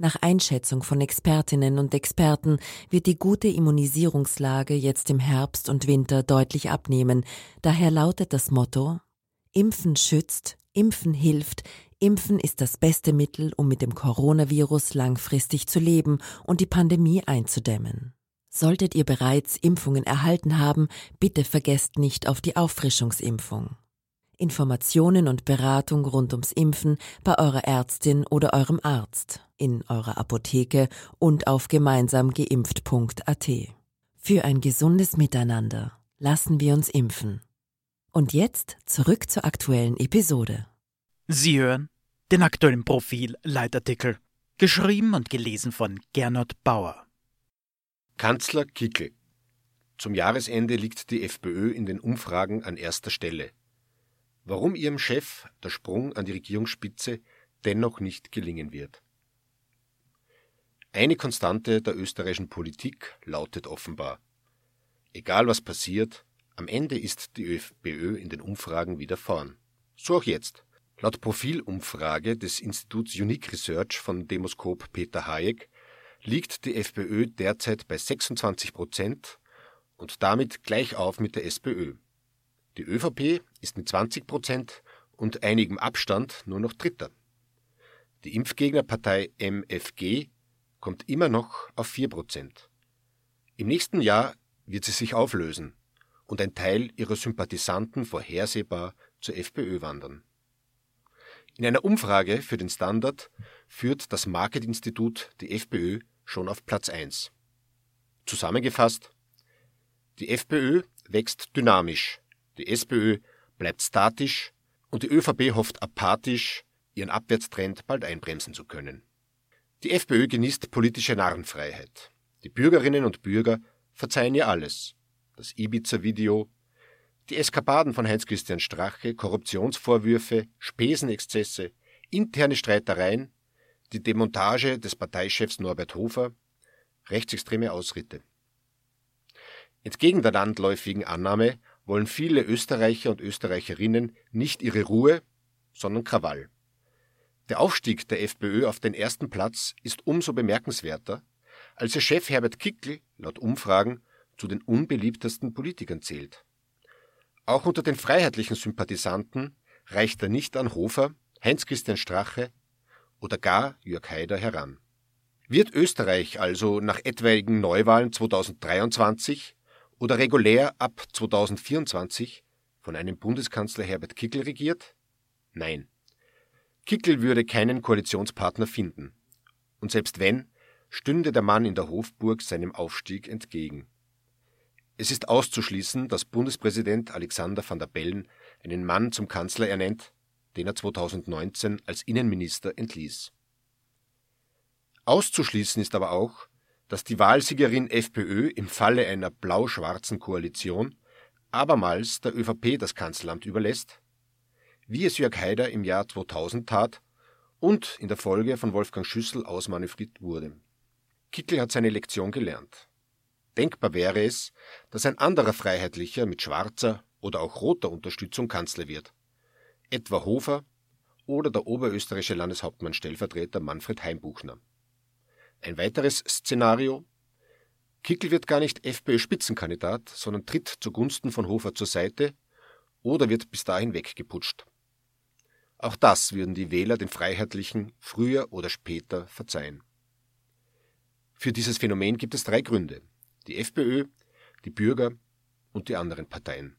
Nach Einschätzung von Expertinnen und Experten wird die gute Immunisierungslage jetzt im Herbst und Winter deutlich abnehmen. Daher lautet das Motto Impfen schützt, Impfen hilft, Impfen ist das beste Mittel, um mit dem Coronavirus langfristig zu leben und die Pandemie einzudämmen. Solltet ihr bereits Impfungen erhalten haben, bitte vergesst nicht auf die Auffrischungsimpfung. Informationen und Beratung rund ums Impfen bei eurer Ärztin oder eurem Arzt, in eurer Apotheke und auf gemeinsamgeimpft.at. Für ein gesundes Miteinander lassen wir uns impfen. Und jetzt zurück zur aktuellen Episode. Sie hören den aktuellen Profil-Leitartikel, geschrieben und gelesen von Gernot Bauer. Kanzler Kickel. Zum Jahresende liegt die FPÖ in den Umfragen an erster Stelle. Warum ihrem Chef der Sprung an die Regierungsspitze dennoch nicht gelingen wird. Eine Konstante der österreichischen Politik lautet offenbar. Egal was passiert, am Ende ist die FPÖ in den Umfragen wieder vorn. So auch jetzt. Laut Profilumfrage des Instituts Unique Research von Demoskop Peter Hayek liegt die FPÖ derzeit bei 26 Prozent und damit gleich auf mit der SPÖ. Die ÖVP ist mit 20 Prozent und einigem Abstand nur noch Dritter. Die Impfgegnerpartei MFG kommt immer noch auf 4 Prozent. Im nächsten Jahr wird sie sich auflösen und ein Teil ihrer Sympathisanten vorhersehbar zur FPÖ wandern. In einer Umfrage für den Standard führt das Market-Institut die FPÖ schon auf Platz 1. Zusammengefasst, die FPÖ wächst dynamisch, die SPÖ bleibt statisch und die ÖVP hofft apathisch, ihren Abwärtstrend bald einbremsen zu können. Die FPÖ genießt politische Narrenfreiheit. Die Bürgerinnen und Bürger verzeihen ihr alles. Das Ibiza-Video, die Eskapaden von Heinz-Christian Strache, Korruptionsvorwürfe, Spesenexzesse, interne Streitereien, die Demontage des Parteichefs Norbert Hofer, rechtsextreme Ausritte. Entgegen der landläufigen Annahme wollen viele Österreicher und Österreicherinnen nicht ihre Ruhe, sondern Krawall. Der Aufstieg der FPÖ auf den ersten Platz ist umso bemerkenswerter, als ihr Chef Herbert Kickl laut Umfragen zu den unbeliebtesten Politikern zählt. Auch unter den freiheitlichen Sympathisanten reicht er nicht an Hofer, Heinz-Christian Strache oder gar Jörg Haider heran. Wird Österreich also nach etwaigen Neuwahlen 2023 oder regulär ab 2024 von einem Bundeskanzler Herbert Kickl regiert? Nein. Kickl würde keinen Koalitionspartner finden. Und selbst wenn, stünde der Mann in der Hofburg seinem Aufstieg entgegen. Es ist auszuschließen, dass Bundespräsident Alexander van der Bellen einen Mann zum Kanzler ernennt, den er 2019 als Innenminister entließ. Auszuschließen ist aber auch, dass die Wahlsiegerin FPÖ im Falle einer blau-schwarzen Koalition abermals der ÖVP das Kanzleramt überlässt, wie es Jörg Haider im Jahr 2000 tat und in der Folge von Wolfgang Schüssel ausmanövriert wurde. Kickl hat seine Lektion gelernt. Denkbar wäre es, dass ein anderer Freiheitlicher mit schwarzer oder auch roter Unterstützung Kanzler wird. Etwa Hofer oder der oberösterreichische Landeshauptmann Stellvertreter Manfred Heimbuchner. Ein weiteres Szenario Kickel wird gar nicht FPÖ-Spitzenkandidat, sondern tritt zugunsten von Hofer zur Seite oder wird bis dahin weggeputscht. Auch das würden die Wähler den Freiheitlichen früher oder später verzeihen. Für dieses Phänomen gibt es drei Gründe die FPÖ, die Bürger und die anderen Parteien.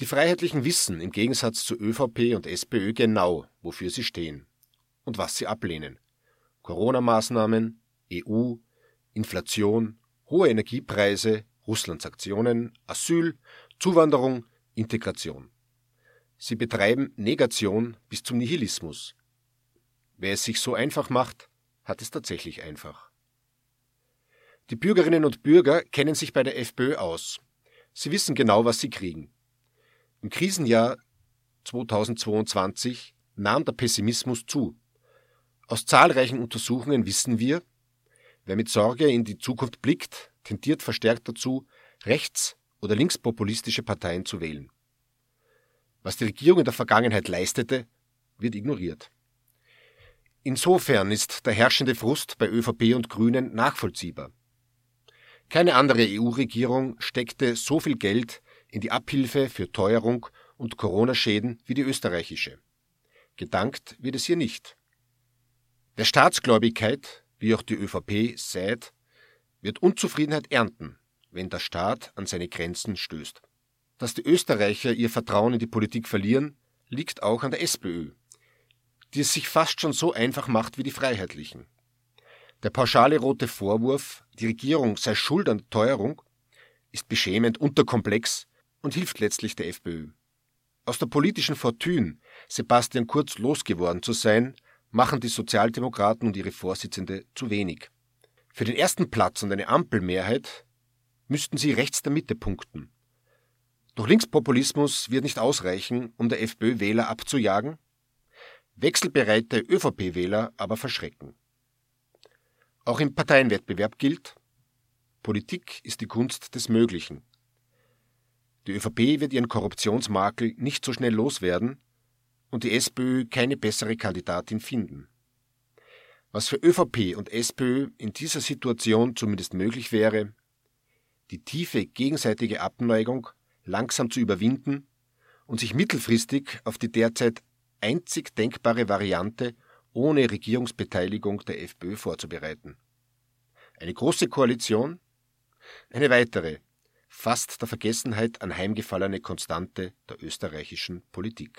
Die Freiheitlichen wissen im Gegensatz zu ÖVP und SPÖ genau, wofür sie stehen und was sie ablehnen. Corona-Maßnahmen, EU, Inflation, hohe Energiepreise, Russlands Aktionen, Asyl, Zuwanderung, Integration. Sie betreiben Negation bis zum Nihilismus. Wer es sich so einfach macht, hat es tatsächlich einfach. Die Bürgerinnen und Bürger kennen sich bei der FPÖ aus. Sie wissen genau, was sie kriegen. Im Krisenjahr 2022 nahm der Pessimismus zu. Aus zahlreichen Untersuchungen wissen wir, wer mit Sorge in die Zukunft blickt, tendiert verstärkt dazu, rechts- oder linkspopulistische Parteien zu wählen. Was die Regierung in der Vergangenheit leistete, wird ignoriert. Insofern ist der herrschende Frust bei ÖVP und Grünen nachvollziehbar. Keine andere EU-Regierung steckte so viel Geld in die Abhilfe für Teuerung und Corona-Schäden wie die österreichische. Gedankt wird es hier nicht. Der Staatsgläubigkeit, wie auch die ÖVP sät, wird Unzufriedenheit ernten, wenn der Staat an seine Grenzen stößt. Dass die Österreicher ihr Vertrauen in die Politik verlieren, liegt auch an der SPÖ, die es sich fast schon so einfach macht wie die Freiheitlichen. Der pauschale rote Vorwurf, die Regierung sei schuld an der Teuerung, ist beschämend unterkomplex und hilft letztlich der FPÖ. Aus der politischen Fortune, Sebastian Kurz losgeworden zu sein, machen die Sozialdemokraten und ihre Vorsitzende zu wenig. Für den ersten Platz und eine Ampelmehrheit müssten sie rechts der Mitte punkten. Doch Linkspopulismus wird nicht ausreichen, um der FPÖ Wähler abzujagen, wechselbereite ÖVP-Wähler aber verschrecken. Auch im Parteienwettbewerb gilt, Politik ist die Kunst des Möglichen. Die ÖVP wird ihren Korruptionsmakel nicht so schnell loswerden und die SPÖ keine bessere Kandidatin finden. Was für ÖVP und SPÖ in dieser Situation zumindest möglich wäre, die tiefe gegenseitige Abneigung langsam zu überwinden und sich mittelfristig auf die derzeit einzig denkbare Variante ohne Regierungsbeteiligung der FPÖ vorzubereiten. Eine große Koalition? Eine weitere, fast der Vergessenheit anheimgefallene Konstante der österreichischen Politik.